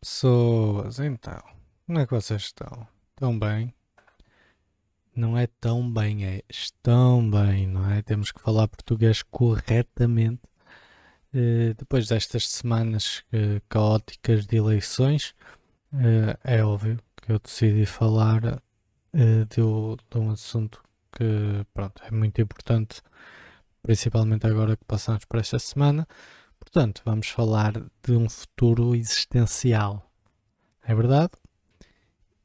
pessoas, então, como é que vocês estão? Estão bem? Não é tão bem, é estão bem, não é? Temos que falar português corretamente. Uh, depois destas semanas uh, caóticas de eleições, uh, é óbvio que eu decidi falar de, de, um assunto que pronto, é muito importante, principalmente agora que passamos por esta semana. Portanto, vamos falar de um futuro existencial. É verdade?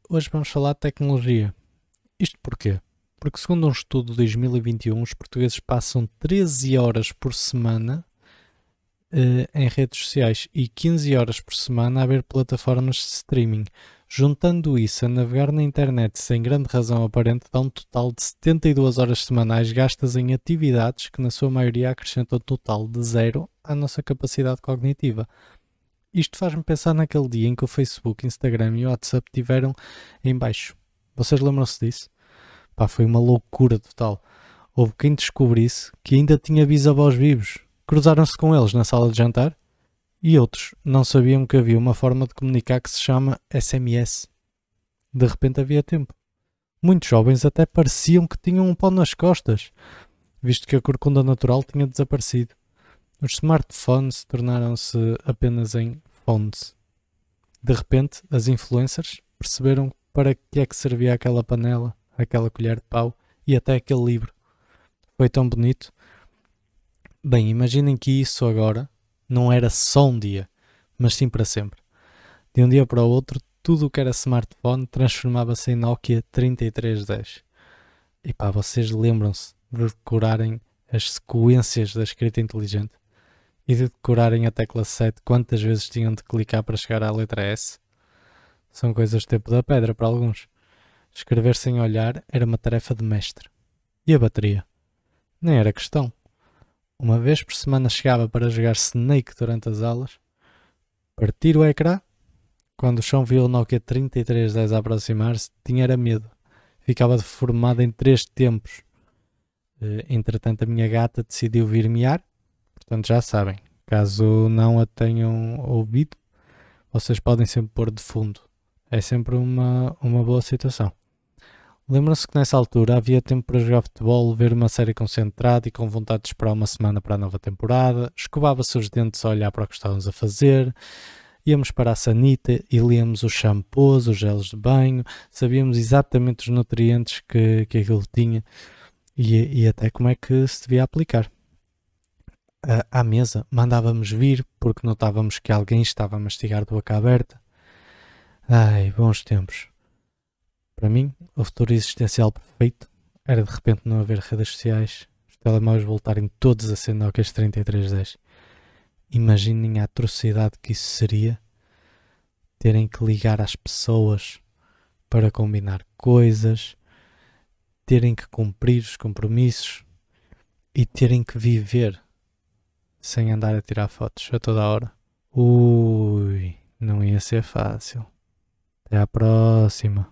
Hoje vamos falar de tecnologia. Isto porquê? Porque, segundo um estudo de 2021, os portugueses passam 13 horas por semana uh, em redes sociais e 15 horas por semana a ver plataformas de streaming. Juntando isso a navegar na internet sem grande razão aparente, dá um total de 72 horas semanais gastas em atividades que, na sua maioria, acrescentam um total de zero à nossa capacidade cognitiva. Isto faz-me pensar naquele dia em que o Facebook, Instagram e o WhatsApp tiveram em baixo. Vocês lembram-se disso? Pá, foi uma loucura total. Houve quem descobrisse que ainda tinha bisavós vivos. Cruzaram-se com eles na sala de jantar e outros não sabiam que havia uma forma de comunicar que se chama SMS. De repente havia tempo. Muitos jovens até pareciam que tinham um pau nas costas, visto que a corcunda natural tinha desaparecido. Os smartphones tornaram-se apenas em phones. De repente, as influencers perceberam para que é que servia aquela panela, aquela colher de pau e até aquele livro. Foi tão bonito. Bem, imaginem que isso agora não era só um dia, mas sim para sempre. De um dia para o outro, tudo o que era smartphone transformava-se em Nokia 3310. E pá, vocês lembram-se de decorarem as sequências da escrita inteligente e de decorarem a tecla 7 quantas vezes tinham de clicar para chegar à letra S? São coisas do tempo da pedra para alguns. Escrever sem olhar era uma tarefa de mestre. E a bateria? Nem era questão. Uma vez por semana chegava para jogar Snake durante as aulas, partir o ecrã. Quando o chão viu o Nokia 3310 a aproximar-se, tinha era medo. Ficava deformado em três tempos. Eh, entretanto, a minha gata decidiu vir miar. Portanto, já sabem. Caso não a tenham ouvido, vocês podem sempre pôr de fundo. É sempre uma, uma boa situação. Lembram-se que nessa altura havia tempo para jogar futebol, ver uma série concentrada e com vontade de esperar uma semana para a nova temporada, escovava-se os dentes a olhar para o que estávamos a fazer, íamos para a sanita e líamos os shampoos, os gelos de banho, sabíamos exatamente os nutrientes que, que aquilo tinha e, e até como é que se devia aplicar. À mesa mandávamos vir porque notávamos que alguém estava a mastigar de boca aberta. Ai, bons tempos. Para mim, o futuro existencial perfeito era de repente não haver redes sociais, os telemóveis voltarem todos a ser Nokia 3310. Imaginem a atrocidade que isso seria terem que ligar às pessoas para combinar coisas, terem que cumprir os compromissos e terem que viver sem andar a tirar fotos a toda hora. Ui, não ia ser fácil. Até à próxima.